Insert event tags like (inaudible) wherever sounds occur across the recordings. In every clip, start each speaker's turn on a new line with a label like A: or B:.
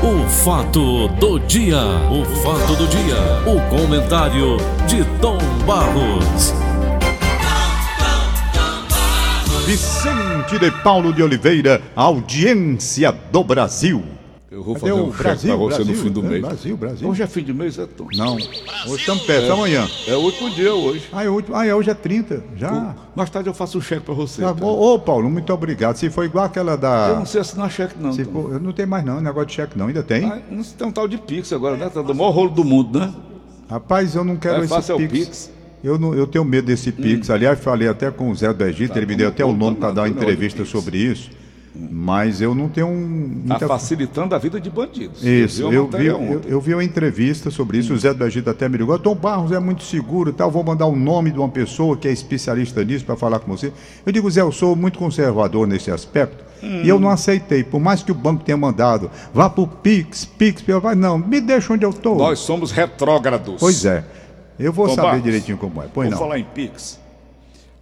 A: O fato do dia, o fato do dia, o comentário de Tom Barros.
B: Vicente de Paulo de Oliveira, audiência do Brasil.
C: Eu vou
B: Cadê
C: fazer
B: o
C: um cheque
B: Brasil,
C: pra você
B: Brasil,
C: no fim do
B: é,
C: mês.
B: Brasil, Brasil.
C: Hoje é fim de mês, é, Tom?
B: Não, hoje estamos perto, amanhã.
C: É o último dia hoje.
B: Ah, é, oito- ah, é, hoje é 30, já.
C: Mais tarde eu faço um cheque pra você.
B: Tá
C: tá?
B: bom. Ô, Paulo, muito obrigado. Se for igual aquela
C: Eu
B: da...
C: não sei assinar cheque, não.
B: Se
C: Tom.
B: for- eu não tenho mais não, negócio de cheque não, ainda tem?
C: Ah, não tem um tal de Pix agora, né? Tá do maior rolo do mundo, né?
B: Rapaz, eu não quero
C: É
B: esse
C: fácil, é o
B: Pix.
C: Pix. Hum.
B: Eu, não, eu tenho medo desse Pix. Aliás, falei até com o Zé do Egito, ele me deu até o nome para dar uma
C: de
B: entrevista
C: Pix.
B: sobre isso. Mas eu não tenho um.
C: Tá
B: muita-
C: facilitando a vida de bandidos.
B: Isso,
C: Eu vi
B: eu
C: uma
B: vi, eu, eu vi uma entrevista sobre isso, o Zé do Egito até me ligou, Tom Barros é muito seguro e tal, vou mandar o nome de uma pessoa que é especialista nisso para falar com você. Eu digo, Zé, eu sou muito conservador nesse aspecto e eu não aceitei, por mais que o banco tenha mandado, vá pro Pix, Pix, eu vai, não, me deixa onde eu tô.
C: Nós somos retrógrados.
B: Pois é, eu vou
C: Tom
B: saber
C: Barros,
B: direitinho como é, pois
C: Vou
B: não.
C: falar em Pix.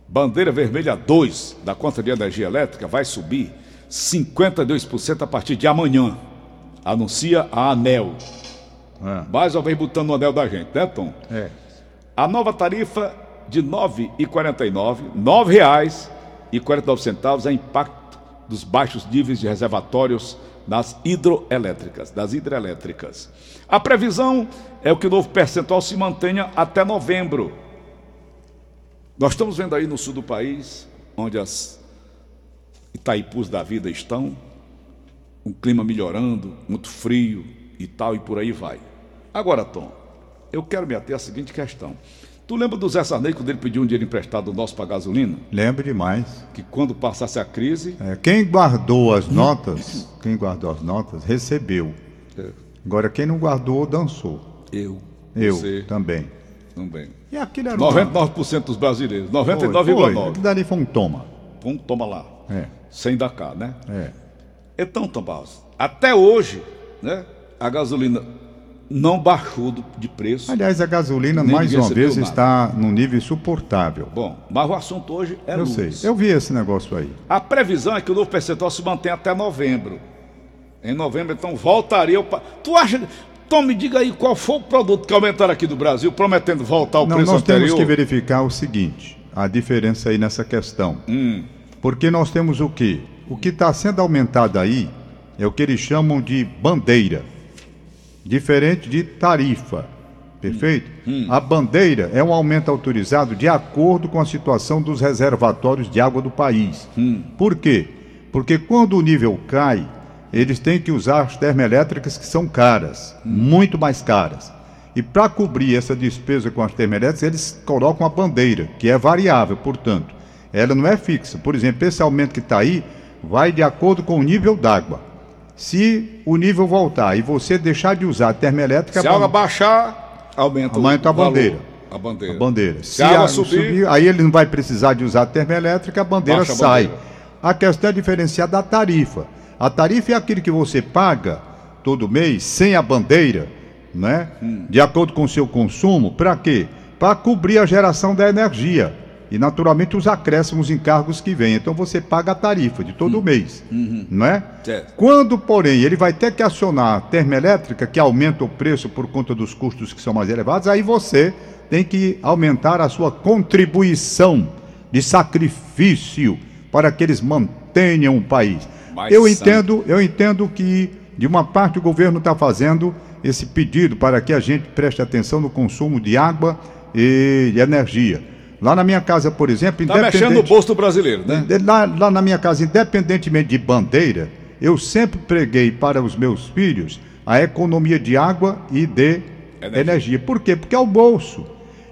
C: Bandeira Vermelha 2 da conta de energia elétrica vai subir 52% a partir de amanhã. Anuncia a ANEL.
B: É.
C: Mais uma vez botando no anel da gente, né, Tom?
B: É.
C: A nova tarifa de R$ 9,49, R$ 9,49 é impacto dos baixos níveis de reservatórios nas hidroelétricas, das hidrelétricas. A previsão é o que o novo percentual se mantenha até novembro. Nós estamos vendo aí no sul do país, onde as Itaipus da vida estão, um clima melhorando, muito frio e tal, e por aí vai. Agora, Tom, eu quero me ater à seguinte questão. Tu lembra do Zé Sarney quando ele pediu um dinheiro emprestado nosso para gasolina?
B: Lembro demais.
C: Que quando passasse a crise,
B: É, quem guardou as (laughs) notas, quem guardou as notas, recebeu.
C: É.
B: Agora, quem não guardou, dançou.
C: eu,
B: Eu
C: você,
B: também.
C: também.
B: E aquilo era uma-
C: 99% dos brasileiros,
B: Foi, foi.
C: 99,9%.
B: Aquilo dali foi um toma.
C: Vamos, toma lá.
B: É,
C: Sem cá, né?
B: é.
C: Então, Tom Barros, até hoje, né, a gasolina não baixou de preço.
B: Aliás, a gasolina, mais uma vez,
C: recebeu
B: está num nível insuportável.
C: Bom, mas o assunto hoje é
B: Eu
C: luz.
B: sei. Eu vi esse negócio aí.
C: A previsão é que o novo percentual se mantém até novembro. Em novembro, então, voltaria o... pa- Tu acha... Tom, me diga aí qual foi o produto que aumentaram aqui do Brasil, prometendo voltar ao
B: Não,
C: preço
B: nós
C: anterior?
B: temos que verificar o seguinte: a diferença aí nessa questão.
C: Hum.
B: Porque nós temos o quê? O que está sendo aumentado aí é o que eles chamam de bandeira, diferente de tarifa. Perfeito?
C: Hum.
B: A bandeira é um aumento autorizado de acordo com a situação dos reservatórios de água do país.
C: Hum.
B: Por quê? Porque quando o nível cai, eles têm que usar as termoelétricas que são caras, muito mais caras. E para cobrir essa despesa com as termoelétricas, eles colocam a bandeira, que é variável, portanto. Ela não é fixa. Por exemplo, esse aumento que está aí vai de acordo com o nível d'água. Se o nível voltar e você deixar de usar a termoelétrica,
C: Se a água baixar, aumenta,
B: Aumenta a bandeira.
C: A bandeira.
B: a bandeira.
C: Se a água subir,
B: aí ele não vai precisar de usar a termoelétrica, a bandeira
C: Baixa a
B: sai.
C: bandeira.
B: A questão é diferenciar da tarifa. A tarifa é aquilo que você paga todo mês sem a bandeira, né?
C: Hum.
B: De acordo com o seu consumo, para quê? Para cobrir a geração da energia. E naturalmente os acréscimos encargos que vêm. Então você paga a tarifa de todo mês, não é?
C: Certo.
B: Quando, porém, ele vai ter que acionar a termoelétrica, que aumenta o preço por conta dos custos que são mais elevados, aí você tem que aumentar a sua contribuição de sacrifício para que eles mantenham o país.
C: Mais
B: eu entendo, eu entendo que de uma parte o governo está fazendo esse pedido para que a gente preste atenção no consumo de água e de energia. Lá na minha casa, por exemplo,
C: Tá mexendo no
B: independente-
C: bolso do brasileiro, né?
B: de- Lá, lá na minha casa, independentemente de bandeira, eu sempre preguei para os meus filhos a economia de água e de
C: Energia.
B: energia. Por quê? Porque é o bolso.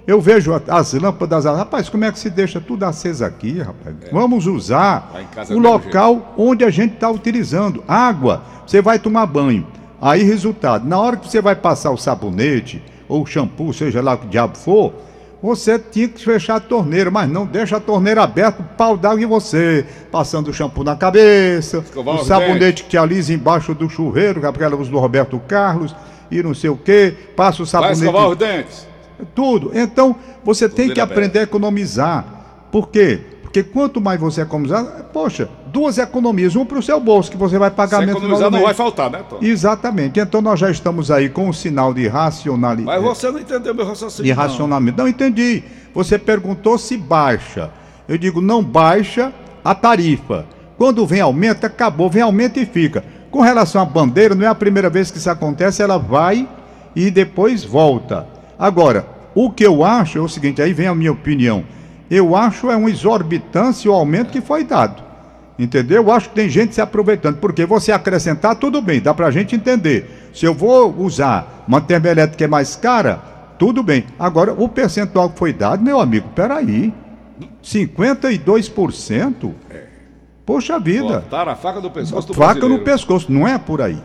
B: Eu vejo as lâmpadas, rapaz, como é que se deixa tudo aceso aqui, rapaz? Vamos usar
C: é
B: o local onde a gente está utilizando. Água, você vai tomar banho. Aí, resultado, na hora que você vai passar o sabonete ou o shampoo, seja lá o que diabo for, você tinha que fechar a torneira, mas não deixa a torneira aberta, o pau d'água em você, passando o shampoo na cabeça,
C: Escovar
B: o sabonete que te alisa embaixo do chuveiro, é aquela usa do Roberto Carlos, e não sei o quê, passa o
C: Vai
B: sabonete.
C: escovar os dentes.
B: Tudo. Então, você tem que aprender a economizar. Por quê? Porque quanto mais você economizar, poxa, duas economias, um para o seu bolso, que você vai pagar menos no
C: economizar não vai faltar, né, Tom?
B: Exatamente. Então nós já estamos aí com um sinal de racionalidade.
C: Mas você não entendeu meu raciocínio.
B: de
C: não.
B: racionamento. Não entendi. Você perguntou se baixa. Eu digo, não baixa a tarifa. Quando vem aumento, acabou, vem aumento e fica. Com relação à bandeira, não é a primeira vez que isso acontece, ela vai e depois volta. Agora, o que eu acho é o seguinte, aí vem a minha opinião. Eu acho é uma exorbitância o aumento que foi dado. Entendeu? Eu acho que tem gente se aproveitando. Porque você acrescentar, tudo bem, dá pra gente entender. Se eu vou usar uma termoelétrica que é mais cara, tudo bem. Agora, o percentual que foi dado, meu amigo, peraí. 52%? Poxa vida.
C: Botaram a faca no pescoço do
B: Faca no pescoço, não é por aí.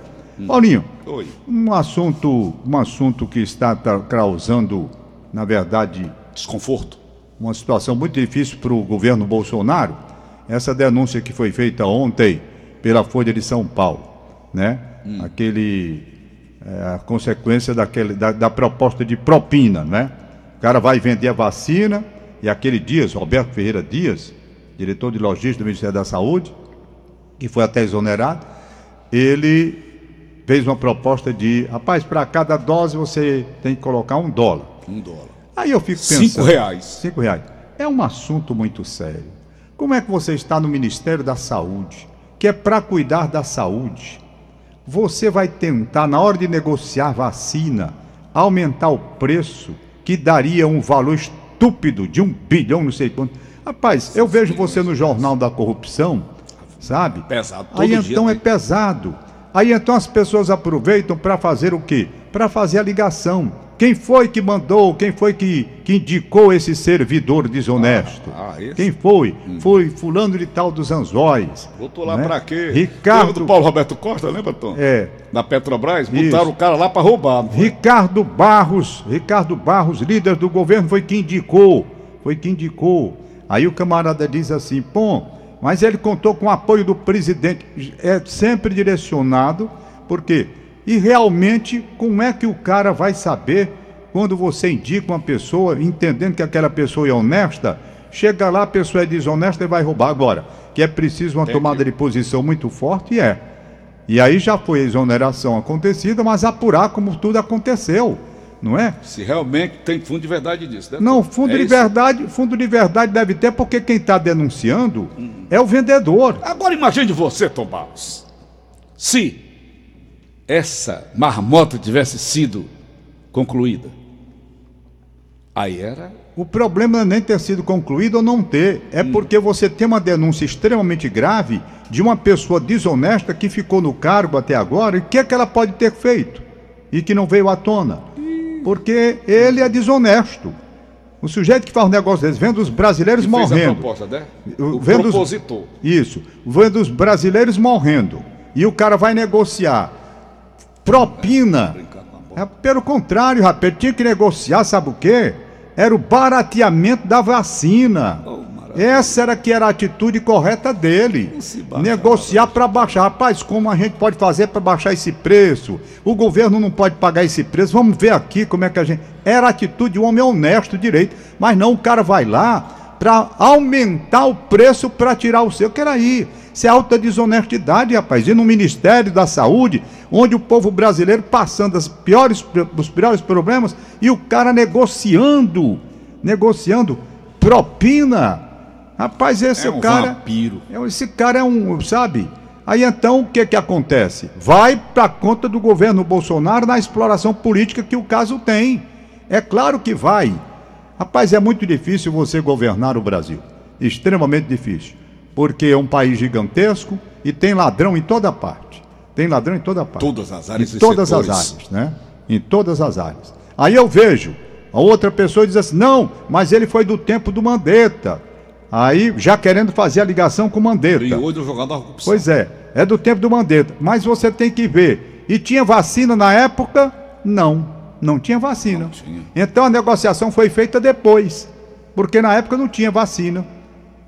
B: Paulinho,
C: Oi.
B: um assunto, um assunto que está causando, na verdade,
C: Desconforto.
B: uma situação muito difícil para o governo Bolsonaro, essa denúncia que foi feita ontem pela Folha de São Paulo, né? Aquele é, a consequência daquele, da, da proposta de propina, né? O cara vai vender a vacina e aquele Dias, Roberto Ferreira Dias, diretor de logística do Ministério da Saúde, que foi até exonerado, ele fez uma proposta de, rapaz, para cada dose você tem que colocar um dólar.
C: Um dólar.
B: Aí eu fico pensando.
C: Cinco reais.
B: Cinco reais. É um assunto muito sério. Como é que você está no Ministério da Saúde, que é para cuidar da saúde? Você vai tentar, na hora de negociar vacina, aumentar o preço, que daria um valor estúpido de um bilhão, não sei quanto. Rapaz, eu vejo você no Jornal da Corrupção, sabe?
C: Pesado, todo
B: Aí
C: dia
B: então é
C: tem.
B: pesado. Aí então as pessoas aproveitam para fazer o quê? Para fazer a ligação. Quem foi que mandou, quem foi que, que indicou esse servidor desonesto?
C: Ah, ah, esse?
B: Quem foi? Foi fulano de tal dos anzóis.
C: Botou lá
B: né?
C: pra quê? Lembra
B: Ricardo,
C: do Paulo Roberto Costa, lembra, Tom?
B: é,
C: Da Petrobras?
B: Isso.
C: Botaram o cara lá pra roubar.
B: Ricardo Barros, Ricardo Barros, líder do governo, foi quem indicou. Foi quem indicou. Aí o camarada diz assim, pô, mas ele contou com o apoio do presidente. É sempre direcionado, por quê? E realmente, como é que o cara vai saber quando você indica uma pessoa, entendendo que aquela pessoa é honesta, chega lá, a pessoa é desonesta e vai roubar agora. Que é preciso uma tomada de posição muito forte, e é. E aí já foi a exoneração acontecida, mas apurar como tudo aconteceu, não é?
C: Se realmente tem fundo de verdade disso, né?
B: Não,
C: Tom?
B: fundo
C: É
B: de
C: isso.
B: verdade, fundo de verdade deve ter, porque quem está denunciando é o vendedor.
C: Agora imagine você, Tom Barros. Se essa marmota tivesse sido concluída, aí era.
B: O problema não é nem ter sido concluído ou não ter, é porque você tem uma denúncia extremamente grave de uma pessoa desonesta que ficou no cargo até agora e o que é que ela pode ter feito e que não veio à tona? Porque ele é desonesto. O sujeito que faz um negócio desse, vendo os brasileiros
C: que fez a
B: morrendo.
C: proposta, né?
B: O- vendo os-
C: propositor.
B: Isso. Vendo os brasileiros morrendo. E o cara vai negociar propina. É, pelo contrário, rapaz, tinha que negociar, sabe o quê? Era o barateamento da vacina. Essa era que era a atitude correta dele. Negociar para baixar. Rapaz, como a gente pode fazer para baixar esse preço? O governo não pode pagar esse preço. Vamos ver aqui como é que a gente. Era a atitude de um homem honesto, direito. Mas não, o cara vai lá para aumentar o preço para tirar o seu. Que era aí. Isso é alta desonestidade, rapaz. E no Ministério da Saúde, onde o povo brasileiro passando as piores, os piores problemas e o cara negociando, negociando propina. Rapaz, esse
C: É um
B: cara.
C: vampiro.
B: É, Esse cara é um, sabe? Aí então o que que acontece? Vai para conta do governo Bolsonaro na exploração política que o caso tem. É claro que vai. Rapaz, é muito difícil você governar o Brasil. Extremamente difícil. Porque é um país gigantesco e tem ladrão em toda parte. Tem ladrão em toda parte.
C: Todas as áreas
B: Em todas as áreas, né? Em todas as áreas. Aí eu vejo a outra pessoa diz assim: "Não, mas ele foi do tempo do Mandetta". Aí já querendo fazer a ligação com o Mandetta.
C: E hoje o jogador corrupção.
B: Pois é, é do tempo do Mandetta. Mas você tem que ver. E tinha vacina na época? Não, não tinha vacina.
C: Não tinha.
B: Então a negociação foi feita depois. Porque na época não tinha vacina.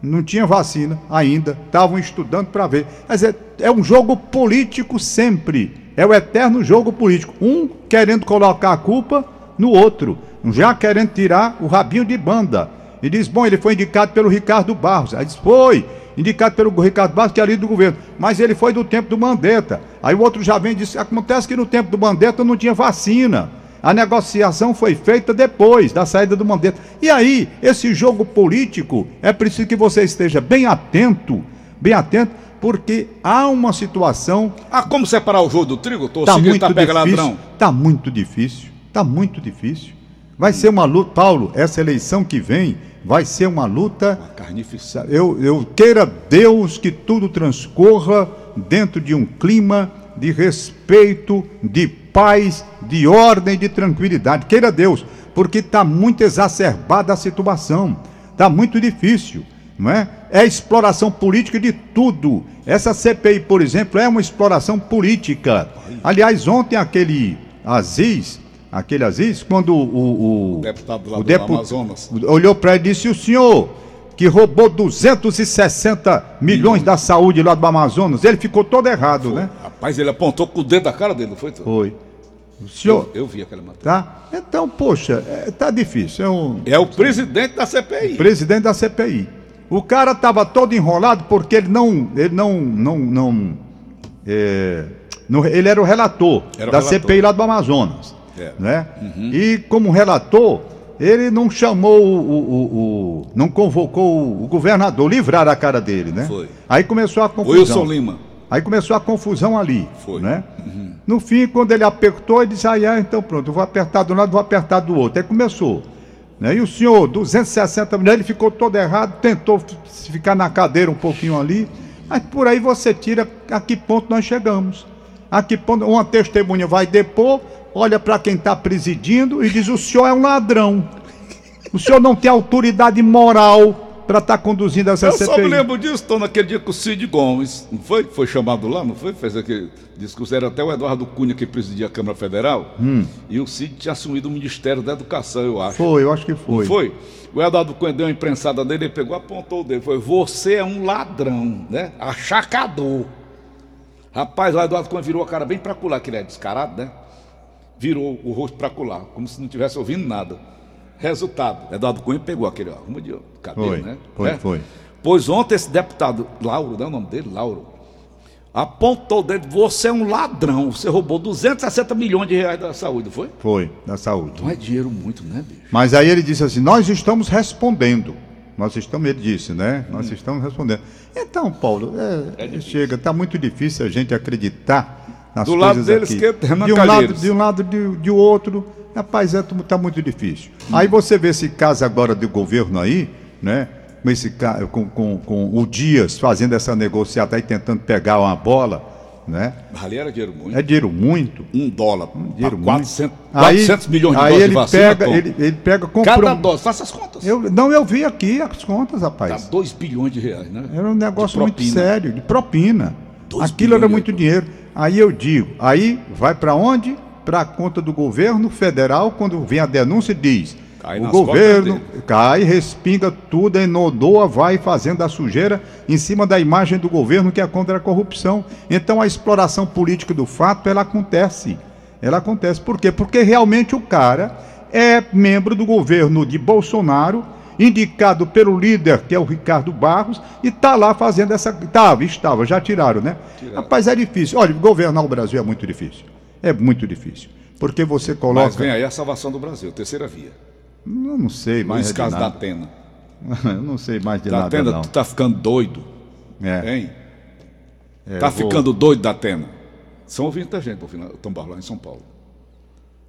B: Não tinha vacina ainda. Estavam estudando para ver. Quer dizer, é um jogo político sempre. É o eterno jogo político. Um querendo colocar a culpa no outro. Já querendo tirar o rabinho de banda. E diz, bom, ele foi indicado pelo Ricardo Barros. Aí diz, foi. indicado pelo Ricardo Barros, que é ali do governo. Mas ele foi do tempo do Mandetta. Aí o outro já vem e disse: acontece que no tempo do Mandetta não tinha vacina. A negociação foi feita depois da saída do Mandetta. E aí, esse jogo político, é preciso que você esteja bem atento, bem atento, porque há uma situação.
C: Ah, como separar o jogo do trigo? Tô
B: Tá muito
C: tá
B: difícil.
C: ladrão.
B: Tá muito difícil. Tá muito difícil. Vai ser uma luta, Paulo, essa eleição que vem vai ser uma luta.
C: Uma carnificina.
B: Eu, eu queira Deus que tudo transcorra dentro de um clima de respeito, de paz, de ordem, de tranquilidade. Queira Deus, porque está muito exacerbada a situação. Está muito difícil, não é? É exploração política de tudo. Essa CPI, por exemplo, é uma exploração política. Aliás, ontem aquele Aziz, aquele Aziz, quando o, o,
C: O deputado lá
B: o
C: do Amazonas.
B: olhou para ele e disse: O senhor que roubou 260 milhões da saúde lá do Amazonas, ele ficou todo errado, né?
C: Rapaz, ele apontou com o dedo da cara dele, não foi?
B: Foi. O senhor,
C: Eu, eu vi aquela matéria.
B: tá? Então, poxa, é, tá difícil. É um
C: É o presidente da CPI.
B: presidente da CPI. O cara estava todo enrolado porque ele não, ele não, não, não, é, ele era o relator
C: Era o
B: da
C: relator.
B: CPI lá do Amazonas,
C: É.
B: né? E como relator, ele não chamou o, o- o- não convocou o, governador, livrar a cara dele, né?
C: Foi.
B: Aí começou a confusão.
C: Wilson Lima.
B: Aí começou a confusão ali.
C: Foi.
B: Né? No fim, quando ele apertou, ele disse: ah, é, então pronto, vou apertar de um lado, vou apertar do outro. Aí começou. Né? E o senhor, 260 milhões, ele ficou todo errado, tentou ficar na cadeira um pouquinho ali. Mas por aí você tira a que ponto nós chegamos. A que ponto uma testemunha vai depor, olha para quem está presidindo e diz: o senhor é um ladrão. O senhor não tem autoridade moral para estar conduzindo essa
C: Eu
B: CPI.
C: só me lembro disso, estou naquele dia com o Cid Gomes, não foi? Foi chamado lá, não foi? Fez aquele discurso, era até o Eduardo Cunha que presidia a Câmara Federal, e o Cid tinha assumido o Ministério da Educação, eu acho.
B: Foi, eu acho que foi.
C: Foi. O Eduardo Cunha deu uma imprensada nele, ele pegou, apontou o dedo, foi, você é um ladrão, né? Achacador. Rapaz, o Eduardo Cunha virou a cara bem pra colar, que ele é descarado, né? Virou o rosto pra colar, como se não tivesse ouvindo nada. Resultado, Eduardo Cunha pegou aquele, ó, rumo de cabelo,
B: Foi,
C: né?
B: foi,
C: Né?
B: foi.
C: Pois ontem esse deputado, Lauro, não é o nome dele? Lauro. Apontou o dedo, você é um ladrão, você roubou 260 milhões de reais da saúde, foi?
B: Foi, da saúde.
C: Não é dinheiro muito, né, bicho?
B: Mas aí ele disse assim: Nós estamos respondendo. Nós estamos, ele disse, né? Nós
C: Hum.
B: estamos respondendo. Então, Paulo, é, chega, está muito difícil a gente acreditar nas
C: Do lado
B: coisas
C: deles,
B: aqui.
C: que é
B: de um lado, de um lado de, de outro. Rapaz, está muito difícil. Aí você vê esse caso agora do governo aí, né? Com, esse, com, com, com o Dias fazendo essa negociata aí, tentando pegar uma bola, né?
C: Ali era dinheiro muito.
B: É dinheiro muito.
C: Um dólar.
B: Dinheiro
C: pra 400,
B: muito.
C: 400 milhões de
B: aí
C: doses
B: ele
C: de vacina.
B: pega,
C: Tom.
B: ele, ele pega compra
C: Cada
B: um-
C: dose, faça as contas.
B: eu, não, eu vi aqui as contas,
C: Dá
B: rapaz.
C: 2 bilhões de reais, né?
B: Era um negócio muito sério, de propina.
C: Dois
B: Aquilo era muito dinheiro. Aí eu digo, aí vai para onde? Para a conta do governo federal, quando vem a denúncia, diz.
C: Cai
B: o governo cai, respinga tudo, enodoa, vai fazendo a sujeira em cima da imagem do governo que é contra a corrupção. Então a exploração política do fato, ela acontece. Ela acontece. Por quê? Porque realmente o cara é membro do governo de Bolsonaro, indicado pelo líder, que é o Ricardo Barros, e está lá fazendo essa. Estava, estava, já tiraram, né? Rapaz, é difícil. Olha, governar o Brasil é muito difícil. É muito difícil. Porque você coloca.
C: Mas vem aí a salvação do Brasil, terceira via.
B: Eu não sei mais
C: Luiz Carlos da. Atena. (laughs)
B: Eu não sei mais de
C: Da
B: nada,
C: Atena,
B: não.
C: tu tá ficando doido,
B: É.
C: hein?
B: É,
C: tá
B: vou-
C: ficando doido da Atena. São ouvindo da gente, por final, Tom em São Paulo.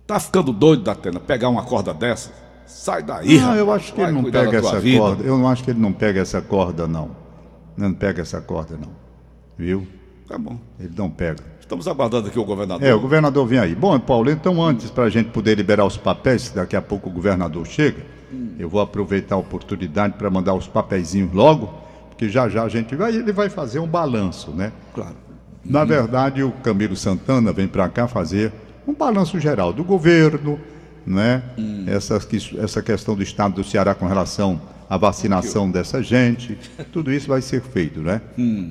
C: Tá ficando doido da Atena, pegar uma corda dessa? Sai daí,
B: Não, eu acho que ele não pega essa
C: vida.
B: corda. Eu não acho que ele não pega essa corda, não. Não pega essa corda, não. Viu?
C: Tá bom.
B: Ele não pega.
C: Estamos aguardando aqui o governador.
B: É, o governador vem aí. Bom, Paulo, então antes, para a gente poder liberar os papéis, daqui a pouco o governador chega, eu vou aproveitar a oportunidade para mandar os papeizinhos logo, porque já já a gente vai, ele vai fazer um balanço, né?
C: Claro.
B: Na verdade, o Camilo Santana vem para cá fazer um balanço geral do governo, né? Essa, que- essa questão do estado do Ceará com relação à vacinação dessa gente, tudo isso vai ser feito, né?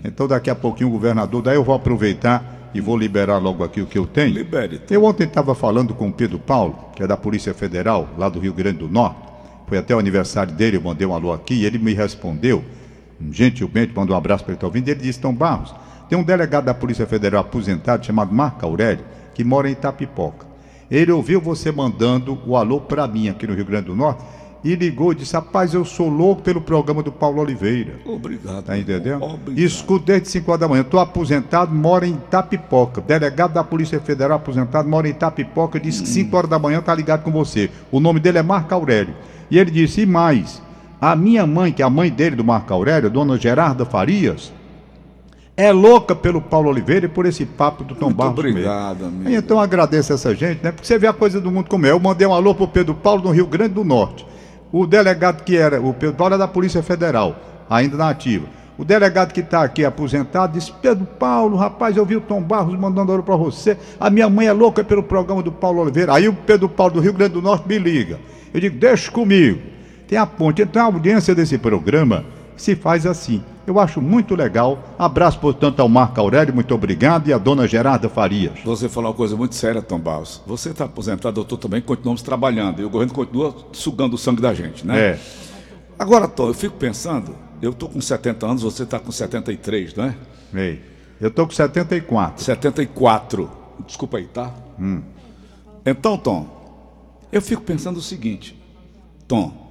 B: Então, daqui a pouquinho o governador, daí eu vou aproveitar e vou liberar logo aqui o que eu tenho.
C: Libere.
B: Eu ontem estava falando com o Pedro Paulo, que é da Polícia Federal, lá do Rio Grande do Norte. Foi até o aniversário dele, eu mandei um alô aqui e ele me respondeu gentilmente mandou um abraço para ele estar ouvindo, ele disse, Tom Barros, tem um delegado da Polícia Federal aposentado chamado Marco Aurélio, que mora em Itapipoca. Ele ouviu você mandando o alô para mim aqui no Rio Grande do Norte e ligou e disse: Rapaz, eu sou louco pelo programa do Paulo Oliveira.
C: Obrigado.
B: Tá entendendo?
C: Obrigado.
B: Escuto desde 5 horas da manhã. Estou aposentado, moro em Itapipoca. Delegado da Polícia Federal aposentado, mora em Itapipoca. Disse que 5 horas da manhã está ligado com você. O nome dele é Marco Aurélio. E ele disse: E mais, a minha mãe, que é a mãe dele, do Marco Aurélio, dona Gerarda Farias, é louca pelo Paulo Oliveira e por esse papo do Tom
C: Muito
B: Barros.
C: obrigado, amigo.
B: Então agradeço essa gente, né? Porque você vê a coisa do mundo como é. Eu mandei um alô pro Pedro Paulo no Rio Grande do Norte. O delegado que era, o Pedro Paulo é da Polícia Federal, ainda na ativa. O delegado que está aqui aposentado disse: Pedro Paulo, rapaz, eu vi o Tom Barros mandando alô para você. A minha mãe é louca pelo programa do Paulo Oliveira. Aí o Pedro Paulo do Rio Grande do Norte me liga. Eu digo: deixa comigo. Tem a ponte. Então a audiência desse programa se faz assim. Eu acho muito legal. Abraço, portanto, ao Marco Aurélio, muito obrigado, e à dona Gerarda Farias.
C: Você falou uma coisa muito séria, Tom Barros. Você está aposentado, doutor, também continuamos trabalhando. E o governo continua sugando o sangue da gente, né?
B: É.
C: Agora, Tom, eu fico pensando, eu estou com 70 anos, você está com 73, não é?
B: Ei, eu tô com 74.
C: 74. Desculpa aí, tá? Então, Tom, eu fico pensando o seguinte, Tom,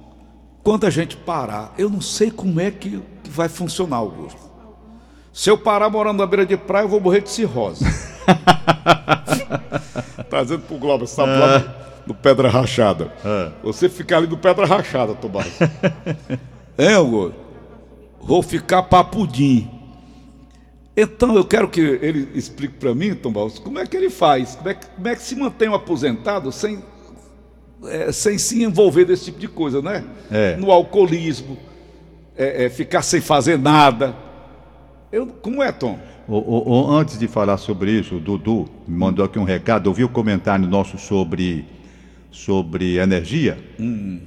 C: quando a gente parar, eu não sei como é que, vai funcionar, Augusto. Se eu parar morando na beira de praia, eu vou morrer de cirrose. (laughs) Trazendo pro Globo, sabe, lá no, no Pedra Rachada. Você ficar ali no Pedra Rachada, Tomás. é, (laughs) Augusto? Vou ficar papudim. Então eu quero que ele explique para mim, Tom Barros, como é que ele faz, como é que, como é que se mantém um aposentado sem, é, sem se envolver desse tipo de coisa, né?
B: É.
C: No alcoolismo, é, é, ficar sem fazer nada. Eu, como é, Tom?
B: O, o- o- antes de falar sobre isso, o Dudu me mandou aqui um recado. Eu vi o comentário nosso sobre, sobre energia.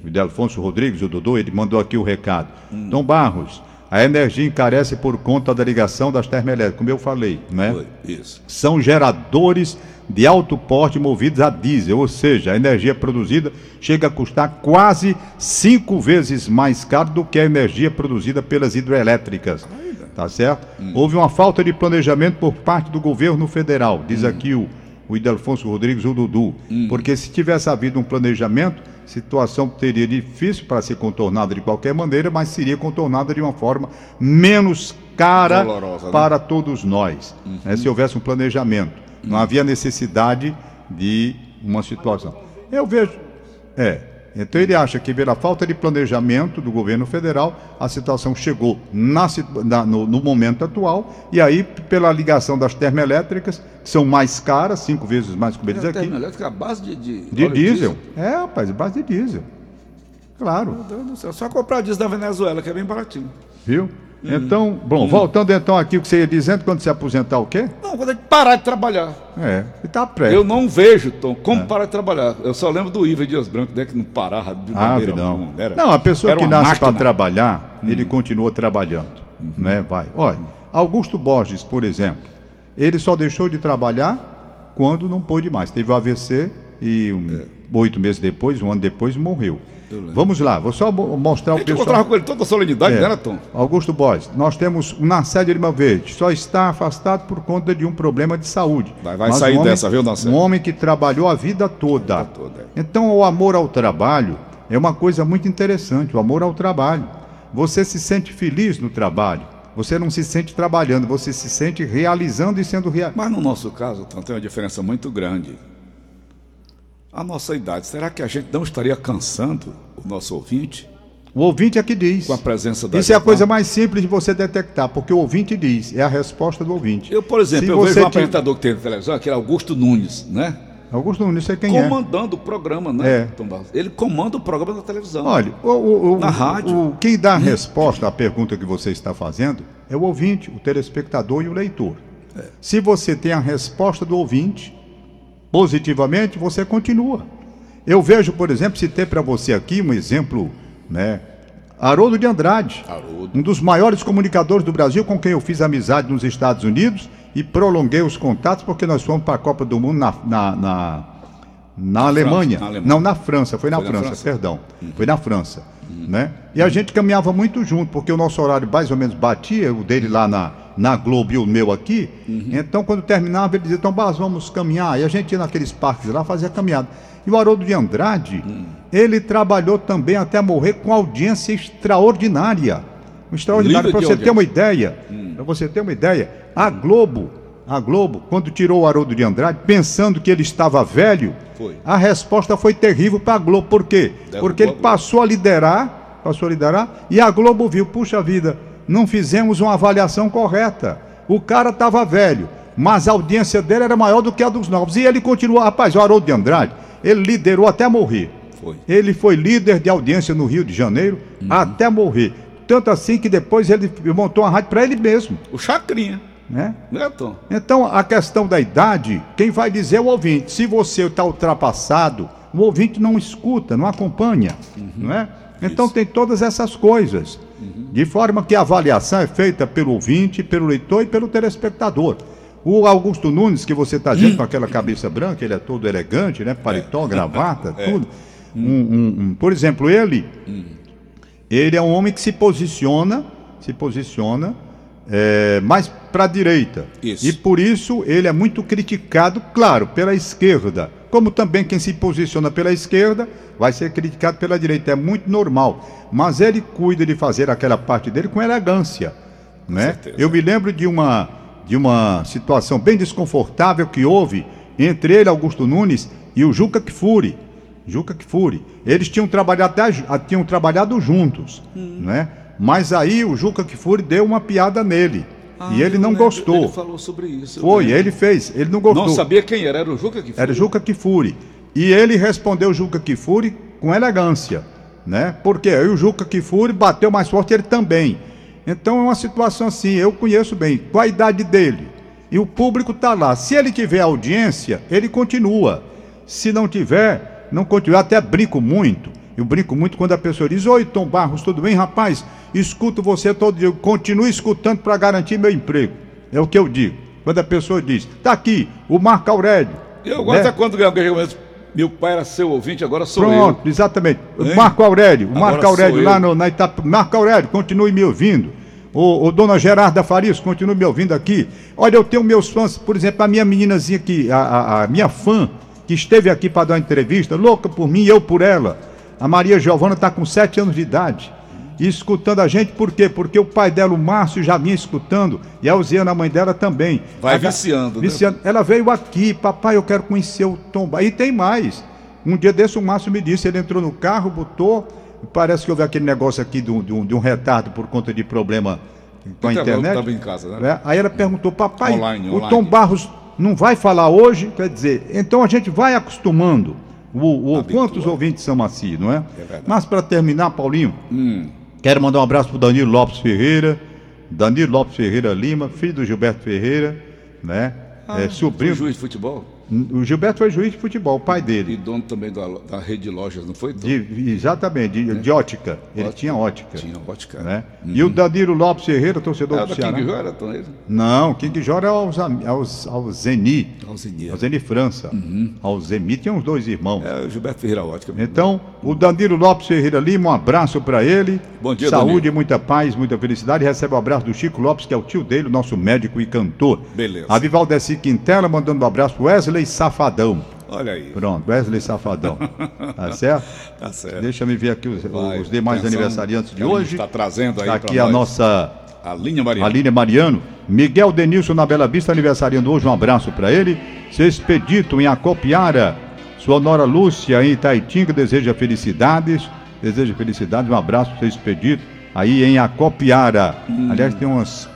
B: O Delfonso Rodrigues, o Dudu, ele mandou aqui o recado. Dom Barros, a energia encarece por conta da ligação das termoelétricas, como eu falei, né?
C: Foi, Isso.
B: são geradores de alto porte movidos a diesel, ou seja, a energia produzida chega a custar quase cinco vezes mais caro do que a energia produzida pelas hidrelétricas. Tá certo? Houve uma falta de planejamento por parte do governo federal, diz aqui o, o Idelfonso Rodrigues, o Dudu. Porque se tivesse havido um planejamento, a situação teria difícil para ser contornada de qualquer maneira, mas seria contornada de uma forma menos cara
C: Dolorosa, né?
B: para todos nós, né, se houvesse um planejamento. Não havia necessidade de uma situação. Eu vejo. É. Então ele acha que, pela falta de planejamento do governo federal, a situação chegou na na- no, no momento atual, e aí, pela ligação das termoelétricas, que são mais caras, cinco vezes mais como eles aqui,
C: Termoelétrica à base de, de,
B: de
C: óleo
B: diesel. É, rapaz, base de diesel. Claro.
C: Meu Deus do céu, Só comprar diesel da Venezuela, que é bem baratinho.
B: Viu? Então, bom, voltando então aqui o que você ia dizendo, quando se aposentar o quê?
C: Não, quando a gente parar de trabalhar.
B: É, e tá pré.
C: Eu não vejo, Tom, como
B: É.
C: parar de trabalhar. Eu só lembro do Ivo Dias Branco, né, que não parava de
B: Ah,
C: maneira
B: não.
C: alguma. Era-
B: Não, a pessoa que nasce para
C: máquina. Hum.
B: trabalhar, ele continua trabalhando, né? Vai. Olha, Augusto Borges, por exemplo, ele só deixou de trabalhar quando não pôde mais. Teve o AVC e um, oito meses depois, um ano depois, morreu. Vamos lá, vou só mo- mostrar
C: A
B: o pessoal.
C: encontrava com ele toda a solenidade,
B: É.
C: né, Tom?
B: Augusto Borges, nós temos na sede de Verde, só está afastado por conta de um problema de saúde.
C: Vai- vai sair
B: um homem-
C: dessa, viu, Narcélio?
B: Um homem que trabalhou a vida toda.
C: toda, é.
B: Então, o amor ao trabalho é uma coisa muito interessante, o amor ao trabalho. Você se sente feliz no trabalho. Você não se sente trabalhando, você se sente realizando e sendo realizado.
C: Mas no nosso caso, Tom, tem uma diferença muito grande. A nossa idade, será que a gente não estaria cansando o nosso ouvinte
B: O ouvinte é que diz.
C: com a presença da
B: Isso é a coisa mais simples de você detectar, porque o ouvinte diz, é a resposta do ouvinte.
C: Eu, por exemplo,
B: Se
C: eu vejo um
B: te-
C: apresentador que tem na televisão, aquele Augusto Nunes, né?
B: Augusto Nunes, sei quem é.
C: Comandando o programa, né,
B: É.
C: Ele comanda o programa da televisão.
B: Olha, o, o- o-
C: Na rádio.
B: o- quem dá a resposta à pergunta que você está fazendo é o ouvinte, o telespectador e o leitor.
C: É.
B: Se você tem a resposta do ouvinte positivamente, você continua. Eu vejo, por exemplo, citei para você aqui um exemplo, né? Haroldo de Andrade,
C: Haroldo.
B: um dos maiores comunicadores do Brasil, com quem eu fiz amizade nos Estados Unidos e prolonguei os contatos porque nós fomos para a Copa do Mundo na, na, na, na Alemanha.
C: na Alemanha.
B: Não, na França, foi na,
C: Foi na
B: França,
C: França?
B: perdão. Foi na França. né? E a gente caminhava muito junto, porque o nosso horário mais ou menos batia, o dele lá na, na Globo e o meu aqui. Então, quando terminava, ele dizia, então, Bas, vamos caminhar. E a gente ia naqueles parques lá, fazia caminhada. E o Haroldo de Andrade, ele trabalhou também até morrer com audiência extraordinária. Extraordinária. Para você ter uma ideia, para você ter uma ideia, a Globo, a Globo, quando tirou o Haroldo de Andrade, pensando que ele estava velho,
C: Foi.
B: a resposta foi terrível para a Globo. Por quê? Porque
C: a
B: ele passou a liderar, passou a liderar, e a Globo viu, puxa vida, não fizemos uma avaliação correta. O cara estava velho, mas a audiência dele era maior do que a dos novos. E ele continuou, rapaz, o Haroldo de Andrade, ele liderou até morrer.
C: Foi.
B: Ele foi líder de audiência no Rio de Janeiro até morrer. Tanto assim que depois ele montou uma rádio para ele mesmo,
C: O Chacrinha,
B: né? Então, a questão da idade, quem vai dizer é o ouvinte. Se você está ultrapassado, o ouvinte não escuta, não acompanha, não é? Então, tem todas essas coisas. De forma que a avaliação é feita pelo ouvinte, pelo leitor e pelo telespectador. O Augusto Nunes, que você está vendo com aquela cabeça branca, ele é todo elegante, né? Paletó, gravata, (laughs) tudo. Um- um- um- por exemplo, ele, ele é um homem que se posiciona, se posiciona é, mais para a direita.
C: Isso.
B: E por isso ele é muito criticado, claro, pela esquerda. Como também quem se posiciona pela esquerda vai ser criticado pela direita. É muito normal. Mas ele cuida de fazer aquela parte dele com elegância. Né?
C: certeza.
B: Eu me lembro de uma, de uma situação bem desconfortável que houve entre ele, Augusto Nunes, e o Juca Kfouri. Juca Kfouri. Eles tinham trabalhado, até, tinham trabalhado juntos, né? Mas aí o Juca Kfouri deu uma piada nele. e ele não gostou.
C: Ah, Ele falou sobre isso.
B: Foi,
C: lembro.
B: ele fez, ele não gostou.
C: Não sabia quem era, era o Juca que
B: Era Juca Kifuri. E ele respondeu Juca Kifuri com elegância, né? Porque aí o Juca Kifuri bateu mais forte ele também. Então é uma situação assim, eu conheço bem, com a idade dele. E o público está lá. Se ele tiver audiência, ele continua. Se não tiver, não continua. Eu até brinco muito. Eu brinco muito quando a pessoa diz: Oi, Tom Barros, tudo bem, rapaz? Escuto você todo dia. Eu continuo escutando para garantir meu emprego. É o que eu digo. Quando a pessoa diz: Tá aqui, o Marco Aurélio.
C: Eu gosto
B: né?
C: é quando alguém chega mesmo, meu pai era seu ouvinte, agora sou
B: Pronto, exatamente. O
C: Hein?
B: Marco Aurélio, o Marco Aurélio lá
C: eu.
B: no, na Itap... Marco Aurélio, continue me ouvindo. O, o dona Gerarda Farias, continue me ouvindo aqui. Olha, eu tenho meus fãs, por exemplo, a minha meninazinha aqui, a, a- a minha fã, que esteve aqui para dar uma entrevista, louca por mim, eu por ela. A Maria Giovana está com sete anos de idade. E escutando a gente, por quê? Porque o pai dela, o Márcio, já vinha escutando, e a Elziana, a mãe dela, também.
C: Vai
B: A-
C: viciando, né?
B: Viciando. Ela veio aqui, papai, eu quero conhecer o Tom Barros. E tem mais. Um dia desse o Márcio me disse, ele entrou no carro, botou, parece que houve aquele negócio aqui de um, de um- de um retardo por conta de problema com a
C: Tava-
B: internet.
C: tava em casa, né?
B: né? Aí ela perguntou, papai,
C: Online,
B: o
C: online.
B: Tom Barros não vai falar hoje? Quer dizer, então a gente vai acostumando. O, o, quantos ouvintes são assim, não é?
C: verdade.
B: Mas para terminar, Paulinho,
C: Hum,
B: Quero mandar um abraço pro Danilo Lopes Ferreira, Danilo Lopes Ferreira Lima, filho do Gilberto Ferreira, né? é,
C: foi
B: sobrinho.
C: juiz de futebol
B: O Gilberto foi juiz de futebol, o pai
C: e
B: dele.
C: dono também da, da rede de lojas, não foi?
B: De- exatamente, de, de ótica. Ele
C: Ótica.
B: tinha ótica.
C: Tinha ótica.
B: Né? E o Danilo Lopes Ferreira, torcedor
C: Era
B: do Ceará.
C: King era Tom, ele?
B: Não, King Jora é aos, am- aos, ao Zeni. Ao Zeni França. Ao Zemi tinha uns dois irmãos.
C: É, o Gilberto Ferreira Ótica.
B: Então, o Danilo Lopes Ferreira Lima, um abraço para ele.
C: Bom dia,
B: Saúde,
C: Danilo.
B: muita paz, muita felicidade. Recebe o abraço do Chico Lopes, que é o tio dele, o nosso médico e cantor.
C: Beleza.
B: A Vivaldeci Quintela mandando um abraço pro Wesley Safadão.
C: Olha aí.
B: Pronto, Wesley Safadão. (laughs) Tá certo?
C: Tá certo.
B: Deixa eu ver aqui os,
C: Vai,
B: os demais
C: atenção,
B: aniversariantes de hoje.
C: Está trazendo aí
B: Tá aqui a
C: nós.
B: nossa
C: A linha Maria.
B: Aline Mariano. Miguel Denilson na Bela Vista, aniversariando hoje. Um abraço para ele. Seu Expedito em Acopiara. Sua Nora Lúcia em Itaitinga deseja felicidades. Deseja felicidades. Um abraço para seu Expedito. Aí em Acopiara.
C: Hum.
B: Aliás, tem umas,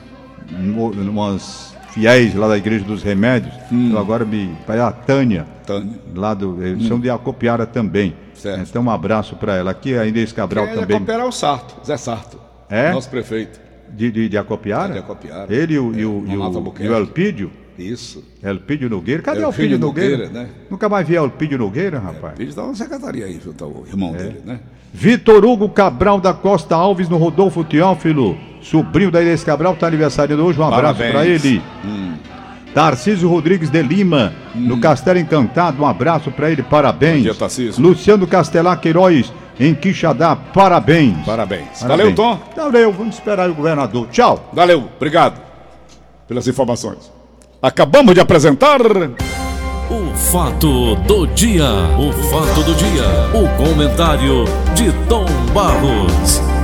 B: umas fiéis lá da Igreja dos Remédios.
C: Hum.
B: Eu agora me. A Tânia.
C: Tânia.
B: Lá do, eles são de Acopiara também.
C: Certo.
B: Então, um abraço para ela. Aqui a Inês Cabral
C: Quem é
B: também.
C: Acopiara é o Sarto, Zé Sarto.
B: É?
C: Nosso prefeito.
B: De, de, de Acopiara?
C: É de Acopiara.
B: Ele e o, e o,
C: É,
B: e o, e o Elpídio?
C: Isso.
B: Elpídio Nogueira? Cadê o
C: Elpídio
B: Elpídio Nogueira?
C: Nogueira, né?
B: Nunca mais vi Elpídio Nogueira, rapaz.
C: Ele estava na secretaria aí, ao
B: É.
C: irmão dele, né?
B: Vitor Hugo Cabral da Costa Alves no Rodolfo Teófilo, sobrinho da Inês Cabral, está aniversariando hoje. Um abraço para ele.
C: Hum.
B: Tarcísio Rodrigues de Lima, no Castelo Encantado, um abraço para ele, parabéns.
C: Bom dia, Tarcísio.
B: Luciano Castelar Queiroz, em Quixadá. Parabéns.
D: Parabéns. Valeu,
B: Parabéns.
D: Tom.
B: Valeu, vamos esperar o governador. Tchau.
D: Valeu, obrigado pelas informações. Acabamos de apresentar.
C: O fato do dia. O fato do dia. O comentário de Tom Barros.